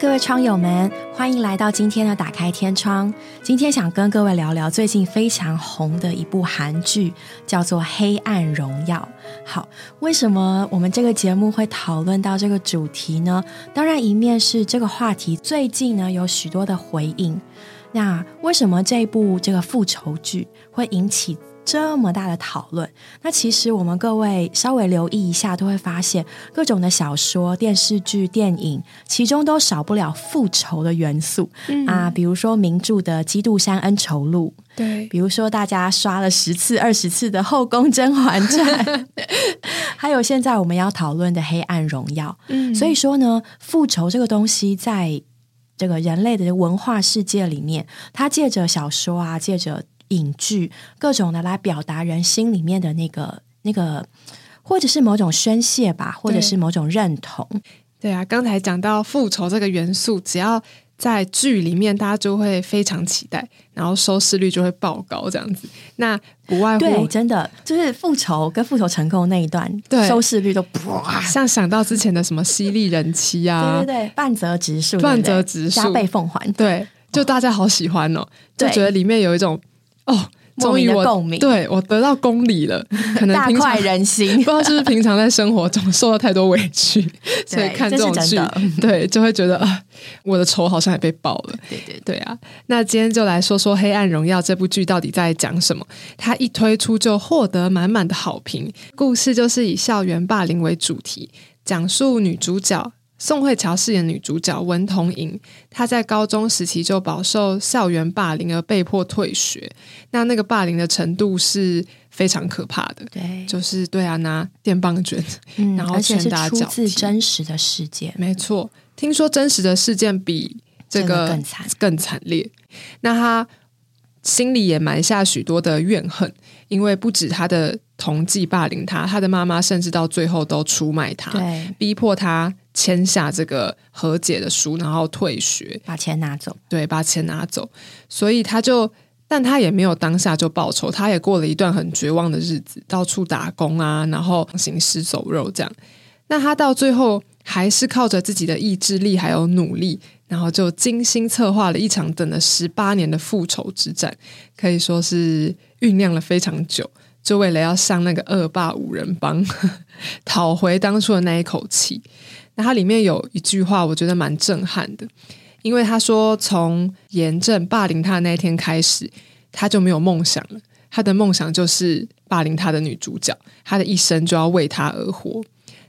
各位窗友们，欢迎来到今天的打开天窗。今天想跟各位聊聊最近非常红的一部韩剧，叫做《黑暗荣耀》。好，为什么我们这个节目会讨论到这个主题呢？当然，一面是这个话题最近呢有许多的回应。那为什么这一部这个复仇剧会引起？这么大的讨论，那其实我们各位稍微留意一下，都会发现各种的小说、电视剧、电影，其中都少不了复仇的元素啊。比如说名著的《基督山恩仇录》，对；比如说大家刷了十次、二十次的《后宫甄嬛传》，还有现在我们要讨论的《黑暗荣耀》。嗯，所以说呢，复仇这个东西，在这个人类的文化世界里面，它借着小说啊，借着。影剧各种的来表达人心里面的那个那个，或者是某种宣泄吧，或者是某种认同。对啊，刚才讲到复仇这个元素，只要在剧里面，大家就会非常期待，然后收视率就会爆高，这样子。那不外乎真的就是复仇跟复仇成功那一段，对收视率都哇，像想到之前的什么犀利人妻啊，对对对，半泽直树，半泽直树，加倍奉还，对，就大家好喜欢哦，就觉得里面有一种。哦，终于我对我得到公理了，可能大快人心。不知道是不是平常在生活中受到太多委屈，所以看这种剧，对，就会觉得啊，我的仇好像也被报了。对对对啊！那今天就来说说《黑暗荣耀》这部剧到底在讲什么？它一推出就获得满满的好评。故事就是以校园霸凌为主题，讲述女主角。宋慧乔饰演女主角文童莹，她在高中时期就饱受校园霸凌而被迫退学。那那个霸凌的程度是非常可怕的，对，就是对啊，拿电棒卷，然后拳打脚踢。真实的事件，没错。听说真实的事件比这个更惨，更惨烈。那她心里也埋下许多的怨恨，因为不止她的同济霸凌她，她的妈妈甚至到最后都出卖她，逼迫他。签下这个和解的书，然后退学，把钱拿走。对，把钱拿走。所以他就，但他也没有当下就报仇，他也过了一段很绝望的日子，到处打工啊，然后行尸走肉这样。那他到最后还是靠着自己的意志力还有努力，然后就精心策划了一场等了十八年的复仇之战，可以说是酝酿了非常久，就为了要向那个恶霸五人帮 讨回当初的那一口气。那它里面有一句话，我觉得蛮震撼的，因为他说，从严正霸凌他的那一天开始，他就没有梦想了。他的梦想就是霸凌他的女主角，他的一生就要为他而活。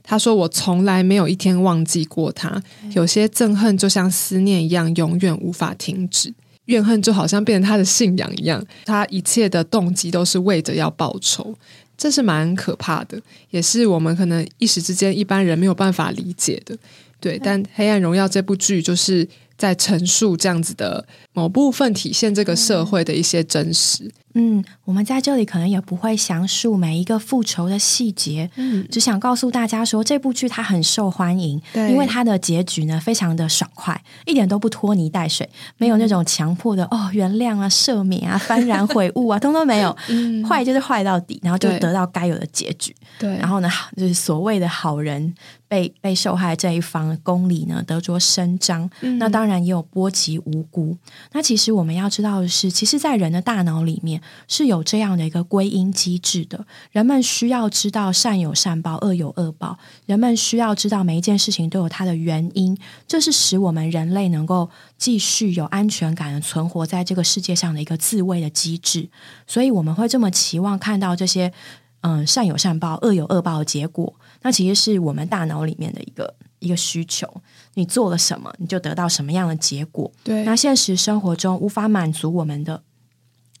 他说：“我从来没有一天忘记过他，有些憎恨就像思念一样，永远无法停止。怨恨就好像变成他的信仰一样，他一切的动机都是为着要报仇。”这是蛮可怕的，也是我们可能一时之间一般人没有办法理解的，对。但《黑暗荣耀》这部剧就是在陈述这样子的某部分，体现这个社会的一些真实。嗯，我们在这里可能也不会详述每一个复仇的细节，嗯，只想告诉大家说，这部剧它很受欢迎，对，因为它的结局呢非常的爽快，一点都不拖泥带水，没有那种强迫的哦原谅啊、赦免啊、幡然悔悟啊，通通没有，坏就是坏到底，然后就得到该有的结局，对，然后呢，就是所谓的好人被被受害这一方公理呢得着伸张，那当然也有波及无辜。那其实我们要知道的是，其实，在人的大脑里面。是有这样的一个归因机制的，人们需要知道善有善报，恶有恶报。人们需要知道每一件事情都有它的原因，这是使我们人类能够继续有安全感的存活在这个世界上的一个自卫的机制。所以我们会这么期望看到这些，嗯，善有善报，恶有恶报的结果。那其实是我们大脑里面的一个一个需求。你做了什么，你就得到什么样的结果。对，那现实生活中无法满足我们的。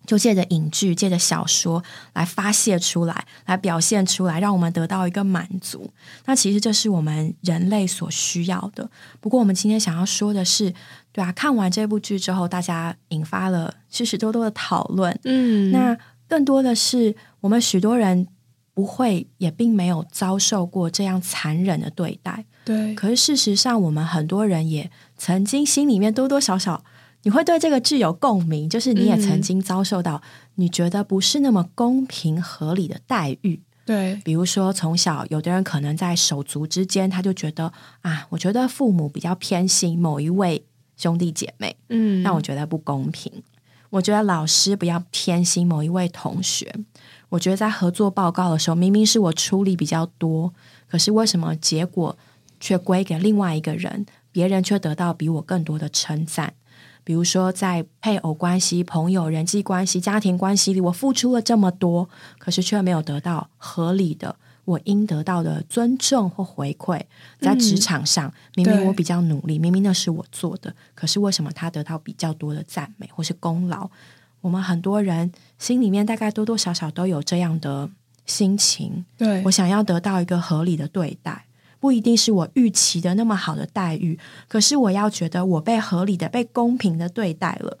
就借着影剧、借着小说来发泄出来，来表现出来，让我们得到一个满足。那其实这是我们人类所需要的。不过，我们今天想要说的是，对啊，看完这部剧之后，大家引发了许许多多的讨论。嗯，那更多的是我们许多人不会，也并没有遭受过这样残忍的对待。对，可是事实上，我们很多人也曾经心里面多多少少。你会对这个具有共鸣，就是你也曾经遭受到你觉得不是那么公平合理的待遇。对，比如说从小有的人可能在手足之间，他就觉得啊，我觉得父母比较偏心某一位兄弟姐妹，嗯，那我觉得不公平。我觉得老师不要偏心某一位同学。我觉得在合作报告的时候，明明是我出力比较多，可是为什么结果却归给另外一个人？别人却得到比我更多的称赞。比如说，在配偶关系、朋友、人际关系、家庭关系里，我付出了这么多，可是却没有得到合理的我应得到的尊重或回馈。在职场上，明明我比较努力，明明那是我做的，可是为什么他得到比较多的赞美或是功劳？我们很多人心里面大概多多少少都有这样的心情。对我想要得到一个合理的对待。不一定是我预期的那么好的待遇，可是我要觉得我被合理的、被公平的对待了，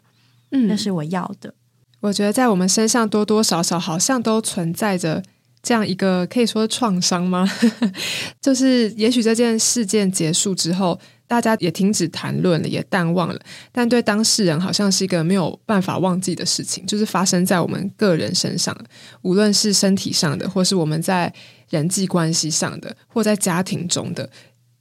嗯，那是我要的。我觉得在我们身上多多少少好像都存在着这样一个可以说创伤吗？就是也许这件事件结束之后。大家也停止谈论了，也淡忘了。但对当事人，好像是一个没有办法忘记的事情，就是发生在我们个人身上，无论是身体上的，或是我们在人际关系上的，或在家庭中的，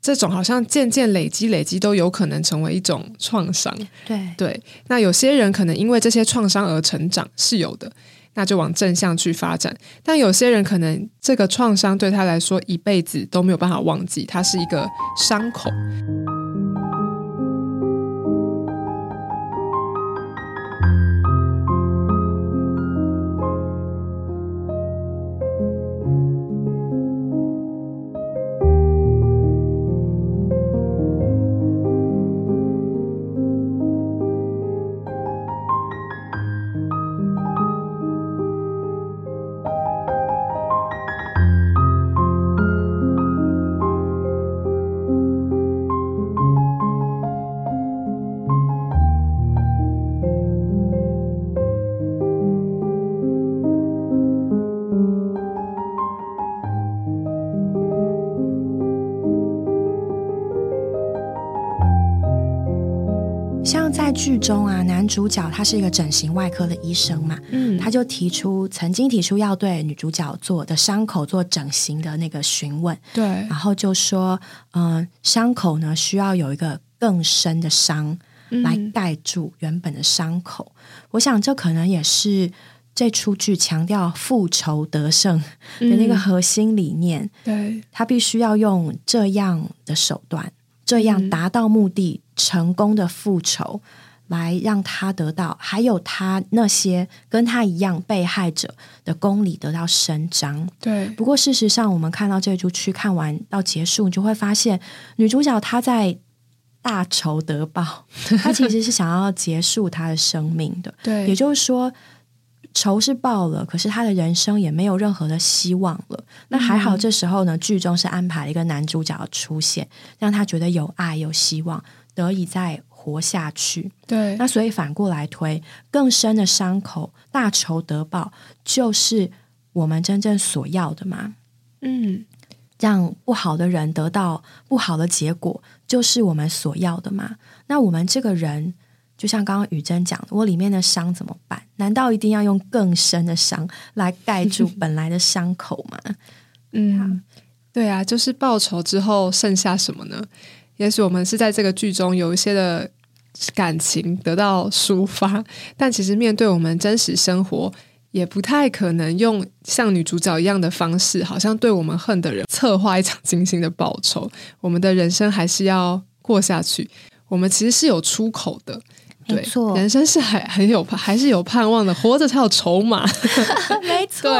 这种好像渐渐累积、累积，都有可能成为一种创伤。对对，那有些人可能因为这些创伤而成长，是有的。那就往正向去发展，但有些人可能这个创伤对他来说一辈子都没有办法忘记，它是一个伤口。主角他是一个整形外科的医生嘛，嗯，他就提出曾经提出要对女主角做的伤口做整形的那个询问，对，然后就说，嗯，伤口呢需要有一个更深的伤来盖住原本的伤口。我想这可能也是这出剧强调复仇得胜的那个核心理念，对。他必须要用这样的手段，这样达到目的，成功的复仇。来让他得到，还有他那些跟他一样被害者的公理得到伸张。对，不过事实上，我们看到这出剧看完到结束，你就会发现女主角她在大仇得报，她其实是想要结束她的生命的。对，也就是说，仇是报了，可是她的人生也没有任何的希望了。那还好，这时候呢，剧中是安排了一个男主角的出现，让他觉得有爱、有希望，得以在。活下去，对，那所以反过来推，更深的伤口，大仇得报，就是我们真正所要的吗？嗯，让不好的人得到不好的结果，就是我们所要的吗？那我们这个人，就像刚刚雨珍讲的，我里面的伤怎么办？难道一定要用更深的伤来盖住本来的伤口吗？嗯，对啊，就是报仇之后剩下什么呢？也许我们是在这个剧中有一些的感情得到抒发，但其实面对我们真实生活，也不太可能用像女主角一样的方式，好像对我们恨的人策划一场精心的报仇。我们的人生还是要过下去，我们其实是有出口的。没错，人生是还很有还是有盼望的，活着才有筹码。没错，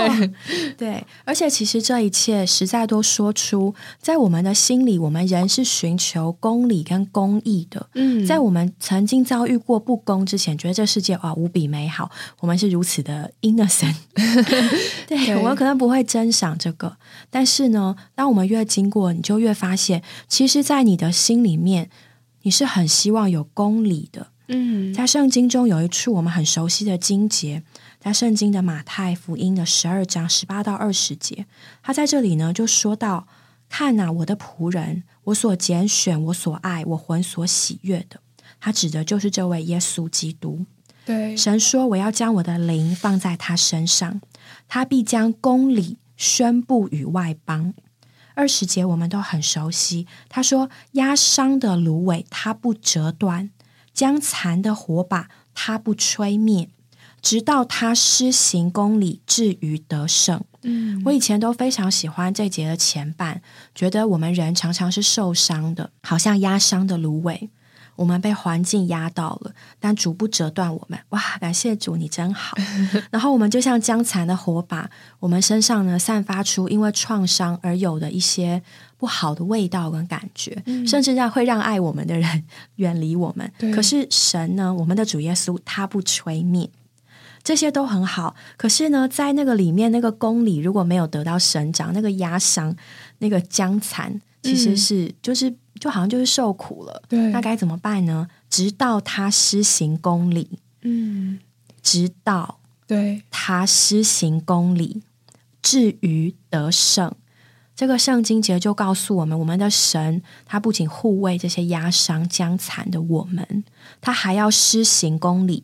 对，而且其实这一切实在都说出，在我们的心里，我们人是寻求公理跟公义的。嗯，在我们曾经遭遇过不公之前，觉得这世界哇无比美好，我们是如此的 innocent。对，我们可能不会珍赏这个，但是呢，当我们越经过，你就越发现，其实，在你的心里面，你是很希望有公理的。嗯，在圣经中有一处我们很熟悉的经节，在圣经的马太福音的十二章十八到二十节，他在这里呢就说到：“看呐，我的仆人，我所拣选，我所爱，我魂所喜悦的。”他指的就是这位耶稣基督。对，神说：“我要将我的灵放在他身上，他必将公理宣布与外邦。二十节我们都很熟悉，他说：“压伤的芦苇，它不折断；将残的火把，它不吹灭，直到他施行公理，至于得胜。”嗯，我以前都非常喜欢这节的前半，觉得我们人常常是受伤的，好像压伤的芦苇。我们被环境压到了，但主不折断我们。哇，感谢主，你真好。然后我们就像将残的火把，我们身上呢散发出因为创伤而有的一些不好的味道跟感觉，甚至让会让爱我们的人远离我们。可是神呢，我们的主耶稣他不吹灭，这些都很好。可是呢，在那个里面那个宫里，如果没有得到神长，那个压伤、那个僵残，其实是就是。就好像就是受苦了，对，那该怎么办呢？直到他施行公理，嗯，直到对他施行公理，至于得胜。这个圣经节就告诉我们，我们的神他不仅护卫这些压伤僵残的我们，他还要施行公理，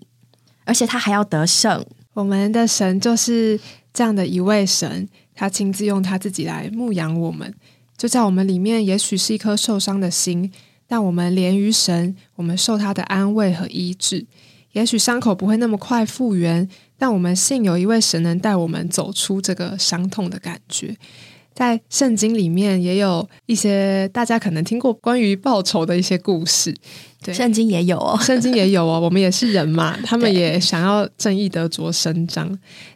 而且他还要得胜。我们的神就是这样的一位神，他亲自用他自己来牧养我们。就在我们里面，也许是一颗受伤的心，但我们连于神，我们受他的安慰和医治。也许伤口不会那么快复原，但我们信有一位神能带我们走出这个伤痛的感觉。在圣经里面也有一些大家可能听过关于报仇的一些故事，对，圣经也有哦，圣经也有哦。我们也是人嘛，他们也想要正义得着伸张，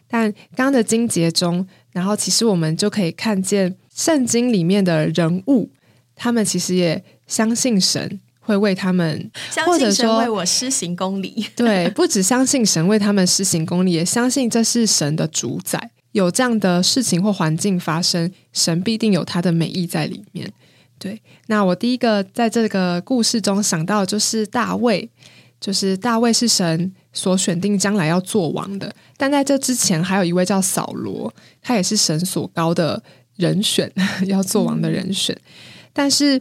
但刚刚的经节中，然后其实我们就可以看见。圣经里面的人物，他们其实也相信神会为他们，或者说为我施行公理。对，不只相信神为他们施行公理，也相信这是神的主宰。有这样的事情或环境发生，神必定有他的美意在里面。对，那我第一个在这个故事中想到就是大卫，就是大卫是神所选定将来要做王的，但在这之前还有一位叫扫罗，他也是神所高的。人选要做王的人选，但是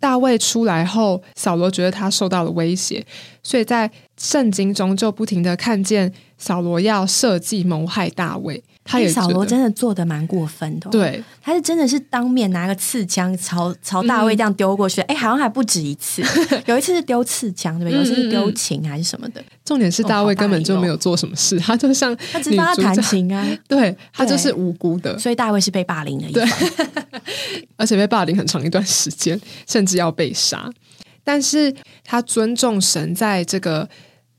大卫出来后，扫罗觉得他受到了威胁，所以在圣经中就不停的看见扫罗要设计谋害大卫。他也扫罗真的做的蛮过分的，对，他是真的是当面拿个刺枪朝朝大卫这样丢过去，哎，好像还不止一次，有一次是丢刺枪，对不对？有一次是丢琴还是什么的。重点是大卫根本就没有做什么事，他就像他只帮他弹琴啊，对他就是无辜的，所以大卫是被霸凌的一方，而且被霸凌很长一段时间，甚至要被杀。但是他尊重神在这个。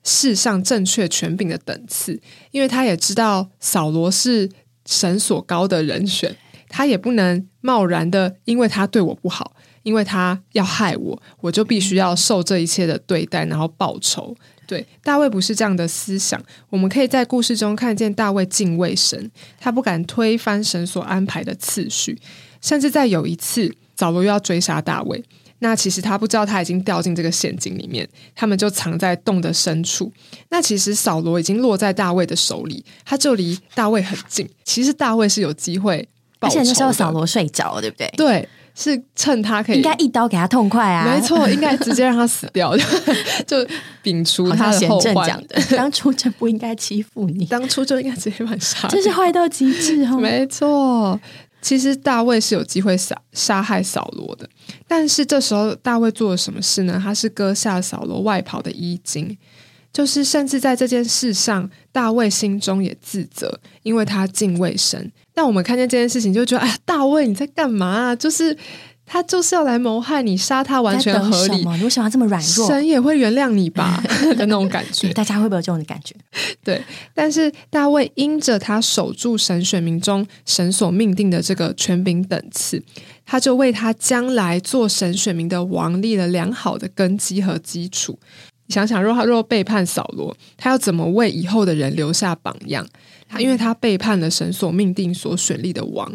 世上正确权柄的等次，因为他也知道扫罗是神所高的人选，他也不能贸然的，因为他对我不好，因为他要害我，我就必须要受这一切的对待，然后报仇。对，大卫不是这样的思想。我们可以在故事中看见大卫敬畏神，他不敢推翻神所安排的次序，甚至在有一次，扫罗又要追杀大卫。那其实他不知道他已经掉进这个陷阱里面，他们就藏在洞的深处。那其实扫罗已经落在大卫的手里，他就离大卫很近。其实大卫是有机会，而且那时候扫罗睡着，对不对？对，是趁他可以，应该一刀给他痛快啊！没错，应该直接让他死掉，就摒除他的后患。当初就不应该欺负你，当初就应该直接把杀，这是坏到极致哦！没错。其实大卫是有机会杀杀害扫罗的，但是这时候大卫做了什么事呢？他是割下扫罗外袍的衣襟，就是甚至在这件事上，大卫心中也自责，因为他敬畏神。但我们看见这件事情，就觉得哎呀，大卫你在干嘛？就是。他就是要来谋害你，杀他完全合理。你为什么要这么软弱？神也会原谅你吧的 那种感觉。大家会不会有这种感觉？对，但是大卫因着他守住神选民中神所命定的这个权柄等次，他就为他将来做神选民的王立了良好的根基和基础。你想想，若他若背叛扫罗，他要怎么为以后的人留下榜样？他因为他背叛了神所命定所选立的王。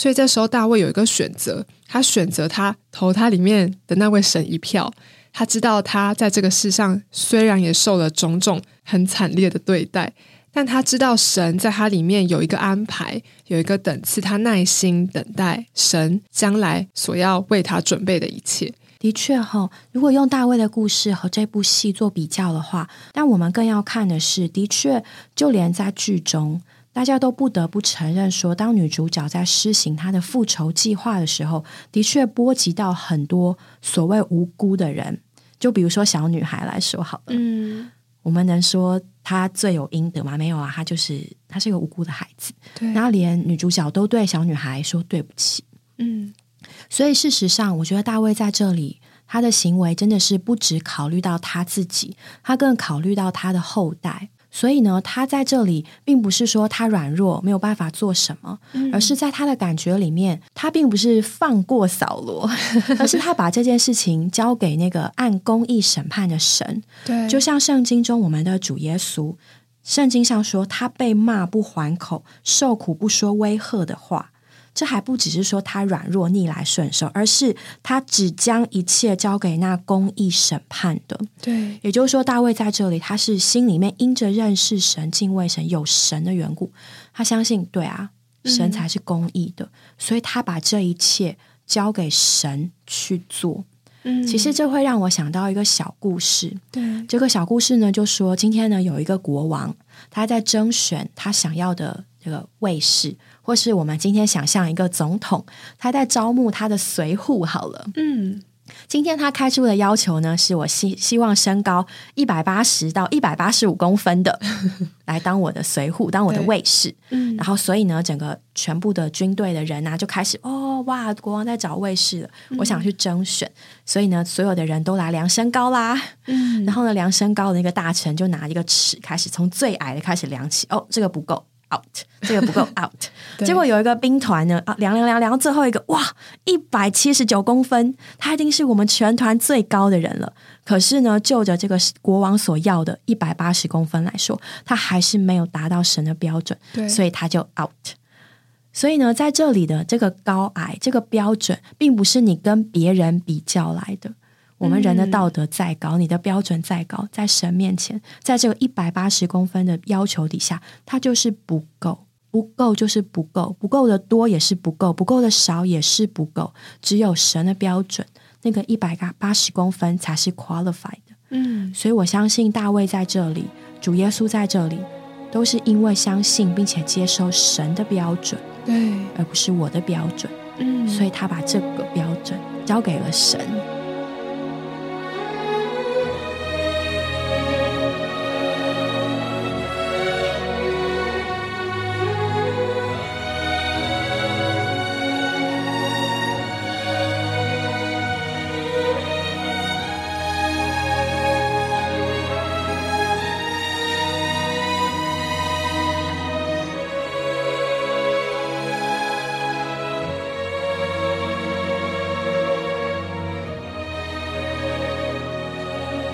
所以这时候大卫有一个选择，他选择他投他里面的那位神一票。他知道他在这个世上虽然也受了种种很惨烈的对待，但他知道神在他里面有一个安排，有一个等次，他耐心等待神将来所要为他准备的一切。的确哈，如果用大卫的故事和这部戏做比较的话，但我们更要看的是，的确就连在剧中。大家都不得不承认说，当女主角在施行她的复仇计划的时候，的确波及到很多所谓无辜的人。就比如说小女孩来说好了，嗯，我们能说她罪有应得吗？没有啊，她就是她是一个无辜的孩子。对，然后连女主角都对小女孩说对不起。嗯所以事实上，我觉得大卫在这里他的行为真的是不只考虑到他自己，他更考虑到他的后代。所以呢，他在这里并不是说他软弱没有办法做什么，而是在他的感觉里面，他并不是放过扫罗，而是他把这件事情交给那个按公义审判的神。对，就像圣经中我们的主耶稣，圣经上说他被骂不还口，受苦不说威吓的话。这还不只是说他软弱逆来顺受，而是他只将一切交给那公义审判的。对，也就是说，大卫在这里，他是心里面因着认识神、敬畏神、有神的缘故，他相信，对啊，神才是公义的，所以他把这一切交给神去做。嗯，其实这会让我想到一个小故事。对，这个小故事呢，就说今天呢有一个国王，他在征选他想要的这个卫士，或是我们今天想象一个总统，他在招募他的随护。好了，嗯今天他开出的要求呢，是我希希望身高一百八十到一百八十五公分的 来当我的随护，当我的卫士。嗯然后，所以呢，整个全部的军队的人啊，就开始哦哇，国王在找卫士了，我想去征选。所以呢，所有的人都来量身高啦。嗯然后呢，量身高的那个大臣就拿一个尺开始从最矮的开始量起，哦，这个不够 out，这个不够 out。结果有一个兵团呢，啊，量量量量到最后一个，哇，一百七十九公分，他一定是我们全团最高的人了。可是呢，就着这个国王所要的一百八十公分来说，他还是没有达到神的标准，对，所以他就 out。所以呢，在这里的这个高矮这个标准，并不是你跟别人比较来的。我们人的道德再高，你的标准再高，在神面前，在这个一百八十公分的要求底下，它就是不够，不够就是不够，不够的多也是不够，不够的少也是不够。只有神的标准，那个一百八十公分才是 qualified 的。嗯所以我相信大卫在这里，主耶稣在这里，都是因为相信并且接受神的标准，对，而不是我的标准，嗯所以他把这个标准交给了神。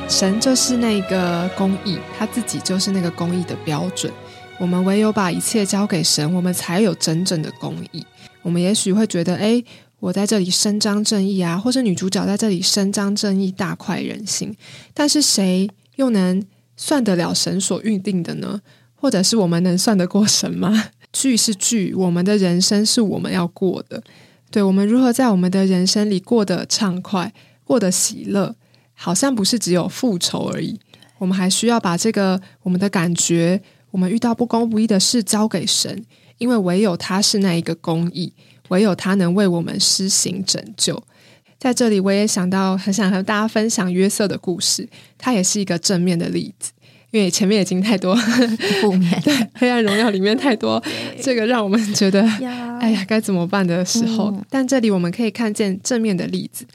神就是那个公义，他自己就是那个公义的标准。我们唯有把一切交给神，我们才有真正的公义。我们也许会觉得，哎，我在这里伸张正义啊，或是女主角在这里伸张正义，大快人心。但是谁又能算得了神所预定的呢？或者是我们能算得过神吗？剧是剧，我们的人生是我们要过的。对我们如何在我们的人生里过得畅快，过得喜乐，好像不是只有复仇而已。我们还需要把这个我们的感觉，我们遇到不公不义的事交给神，因为唯有他是那一个公义，唯有他能为我们施行拯救。在这里，我也想到，很想和大家分享约瑟的故事，他也是一个正面的例子。因为前面已经太多负面 对《黑暗荣耀》里面太多 这个让我们觉得哎呀该怎么办的时候，嗯但这里我们可以看见正面的例子。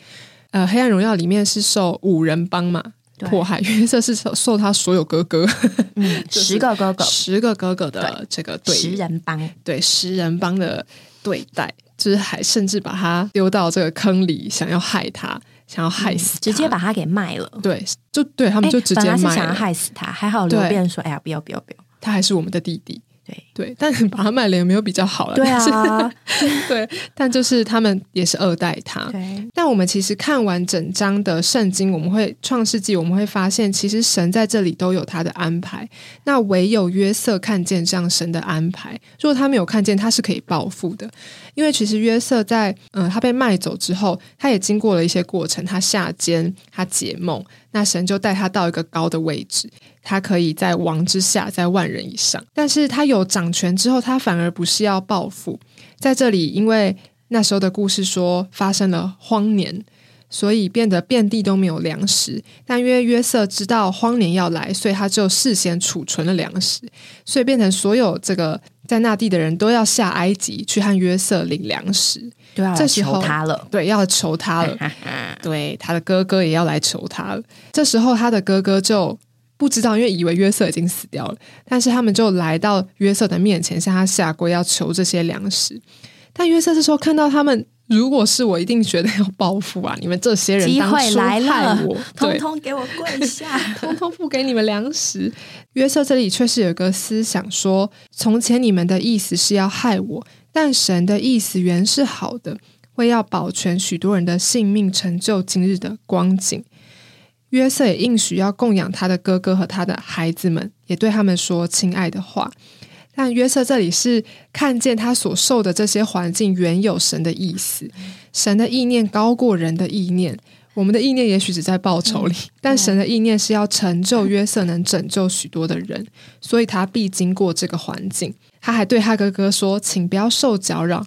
呃，《黑暗荣耀》里面是受五人帮嘛迫害，约瑟是受受他所有哥哥嗯，十个哥哥，十个哥哥的这个对十人帮，对十人帮的对待，就是还甚至把他丢到这个坑里，想要害他，想要害死他、直接把他给卖了。对，就对他们就直接哎本来是想要。害死他，还好刘对辩说：“哎呀，不要不要不要。他还是我们的弟弟。对对，但是把他卖了也没有比较好”了。对啊，对，但就是他们也是二代他。对，但我们其实看完整章的圣经，我们会创世纪，我们会发现，其实神在这里都有他的安排。那唯有约瑟看见这样神的安排，如果他没有看见，他是可以报复的。因为其实约瑟在嗯、呃他被卖走之后，他也经过了一些过程，他下监，他解梦，那神就带他到一个高的位置。他可以在王之下，在万人以上。但是他有掌权之后，他反而不是要报复。在这里，因为那时候的故事说发生了荒年，所以变得遍地都没有粮食。但因为约瑟知道荒年要来，所以他就事先储存了粮食，所以变成所有这个在那地的人都要下埃及去和约瑟领粮食。对啊这时候求他了。对，要求他了。对，他的哥哥也要来求他了。这时候，他的哥哥就不知道，因为以为约瑟已经死掉了。但是他们就来到约瑟的面前，向他下跪，要求这些粮食。但约瑟这时候看到他们，如果是我，一定觉得要报复啊！你们这些人机当初害我，通，通给我跪下！通通不给你们粮食。约瑟这里却是有个思想说：从前你们的意思是要害我，但神的意思原是好的，为要保全许多人的性命，成就今日的光景。约瑟也应许要供养他的哥哥和他的孩子们，也对他们说亲爱的话。但约瑟这里是看见他所受的这些环境原有神的意思，神的意念高过人的意念。我们的意念也许只在报酬里，但神的意念是要成就约瑟能拯救许多的人，所以他必经过这个环境。他还对他哥哥说：“请不要受搅扰，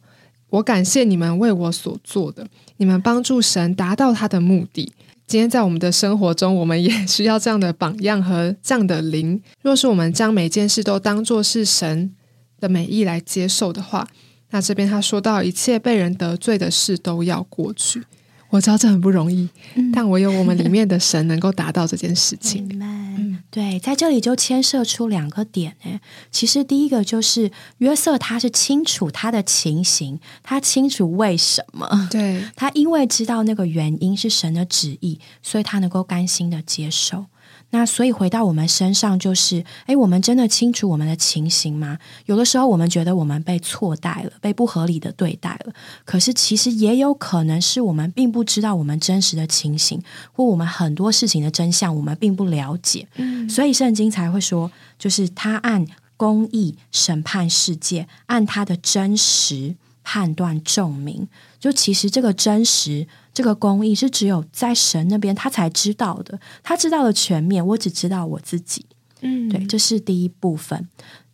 我感谢你们为我所做的，你们帮助神达到他的目的。”今天在我们的生活中，我们也需要这样的榜样和这样的灵。若是我们将每件事都当作是神的美意来接受的话，那这边他说到，一切被人得罪的事都要过去。我知道这很不容易，但唯有我们里面的神能够达到这件事情。对，在这里就牵涉出两个点诶。其实第一个就是约瑟他是清楚他的情形，他清楚为什么，对，他因为知道那个原因是神的旨意，所以他能够甘心的接受。那所以回到我们身上，就是，诶，我们真的清楚我们的情形吗？有的时候我们觉得我们被错待了，被不合理的对待了，可是其实也有可能是我们并不知道我们真实的情形，或我们很多事情的真相，我们并不了解。嗯，所以圣经才会说，就是他按公义审判世界，按他的真实判断众民。就其实这个真实、这个公义是只有在神那边他才知道的，他知道的全面，我只知道我自己。嗯对，这是第一部分。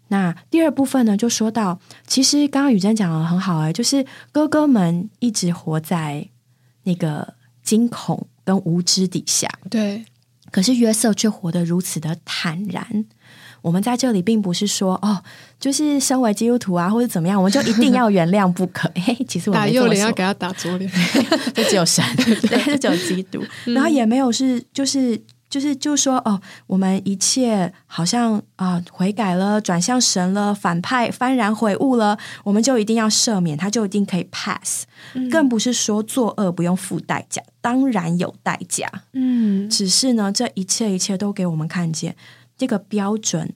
那第二部分呢，就说到，其实刚刚雨珍讲的很好哎、就是哥哥们一直活在那个惊恐跟无知底下，对，可是约瑟却活得如此的坦然。我们在这里并不是说哦，就是身为基督徒啊，或者怎么样，我们就一定要原谅不可。嘿，其实我打右脸要给他打左脸。就只有神，对，就只有基督，然后也没有是就是。就是就说哦，我们一切好像啊、悔改了，转向神了，反派幡然悔悟了，我们就一定要赦免，他就一定可以 pass，、更不是说作恶不用付代价，当然有代价。嗯，只是呢，这一切一切都给我们看见，这个标准，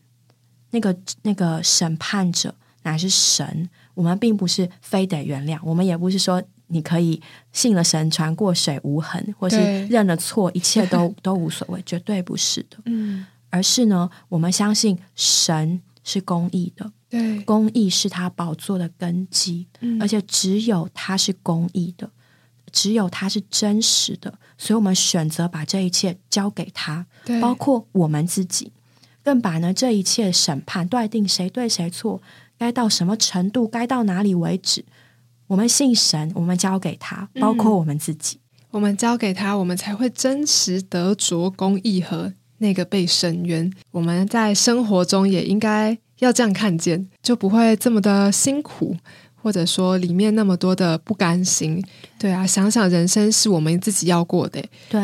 那个那个审判者乃是神。我们并不是非得原谅，我们也不是说你可以信了神船过水无痕，或是对。认了错，一切都都无所谓，绝对不是的。嗯，而是呢，我们相信神是公义的，对，公义是他宝座的根基，嗯。而且只有他是公义的，只有他是真实的，所以我们选择把这一切交给他，包括我们自己，更把呢这一切审判断定谁对谁错，该到什么程度，该到哪里为止，我们信神，我们交给他，包括我们自己。我们交给他，我们才会真实得着公义和那个被伸冤。我们在生活中也应该要这样看见，就不会这么的辛苦，或者说里面那么多的不甘心。对啊，想想人生是我们自己要过的，对，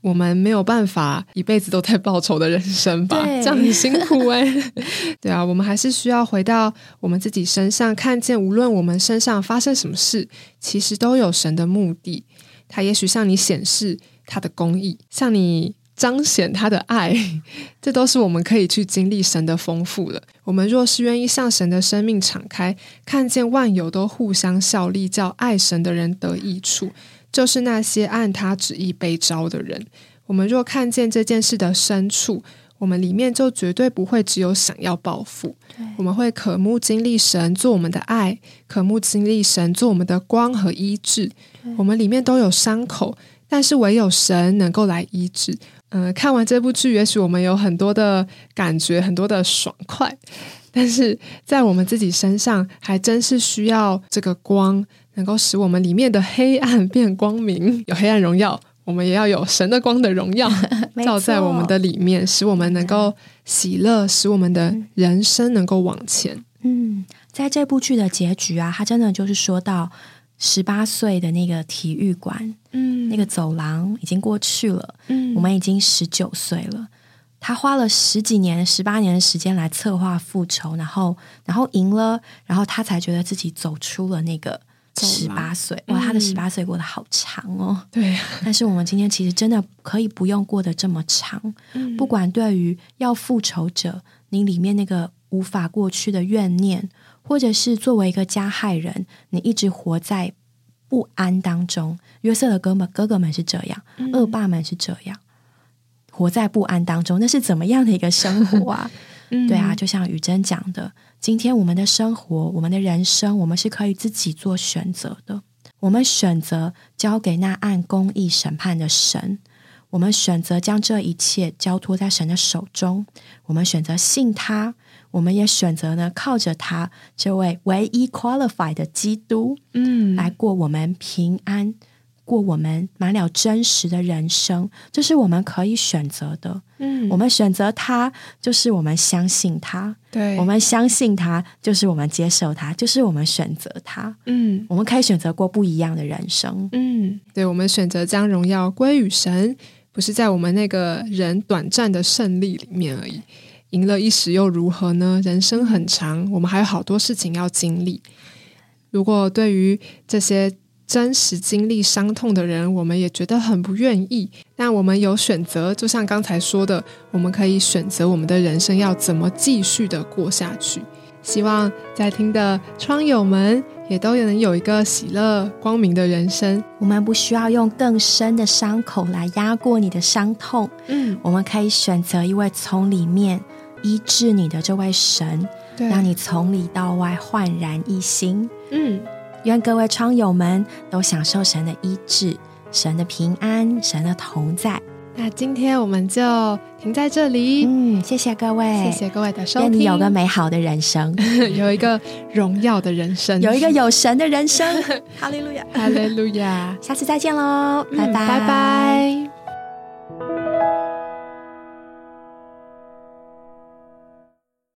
我们没有办法一辈子都在报仇的人生吧？这样很辛苦哎、对啊，我们还是需要回到我们自己身上，看见无论我们身上发生什么事，其实都有神的目的。他也许向你显示他的公义，向你彰显他的爱，这都是我们可以去经历神的丰富了。我们若是愿意向神的生命敞开，看见万有都互相效力，叫爱神的人得益处，就是那些按他旨意被招的人。我们若看见这件事的深处，我们里面就绝对不会只有想要报复，我们会渴慕经历神做我们的爱，渴慕经历神做我们的光和医治。我们里面都有伤口，但是唯有神能够来医治。嗯，看完这部剧，也许我们有很多的感觉，很多的爽快，但是在我们自己身上，还真是需要这个光，能够使我们里面的黑暗变光明。有黑暗荣耀，我们也要有神的光的荣耀 照在我们的里面，使我们能够喜乐，使我们的人生能够往前。嗯，在这部剧的结局啊，他真的就是说到。十八岁的那个体育馆，嗯，那个走廊已经过去了，嗯，我们已经十九岁了。他花了十几年、十八年的时间来策划复仇，然后，然后赢了，然后他才觉得自己走出了那个十八岁。哇，他的十八岁过得好长哦。对，但是我们今天其实真的可以不用过得这么长。不管对于要复仇者，你里面那个无法过去的怨念。或者是作为一个加害人，你一直活在不安当中。约瑟的哥们哥哥们是这样，恶霸们是这样，活在不安当中，那是怎么样的一个生活啊？对啊，就像雨珍讲的，今天我们的生活，我们的人生，我们是可以自己做选择的。我们选择交给那按公义审判的神，我们选择将这一切交托在神的手中，我们选择信他。我们也选择呢，靠着他这位唯一 qualified 的基督，嗯，来过我们平安，过我们满了真实的人生，这是我们可以选择的。嗯，我们选择他，就是我们相信他；对，我们相信他，就是我们接受他，就是我们选择他。嗯，我们可以选择过不一样的人生。嗯，对，我们选择将荣耀归于神，不是在我们那个人短暂的胜利里面而已。赢了一时又如何呢？人生很长，我们还有好多事情要经历。如果对于这些真实经历伤痛的人，我们也觉得很不愿意，但我们有选择。就像刚才说的，我们可以选择我们的人生要怎么继续的过下去。希望在听的窗友们也都能有一个喜乐光明的人生。我们不需要用更深的伤口来压过你的伤痛。嗯，我们可以选择一位从里面。医治你的这位神，让你从里到外焕然一新。嗯，愿各位窗友们都享受神的医治、神的平安、神的同在。那今天我们就停在这里。嗯，谢谢各位，谢谢各位的收听。愿你有个美好的人生，有一个荣耀的人生，有一个有神的人生。哈利路亚，哈利路亚。下次再见喽，拜拜，拜拜。